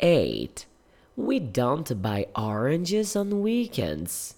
8. We don't buy oranges on weekends.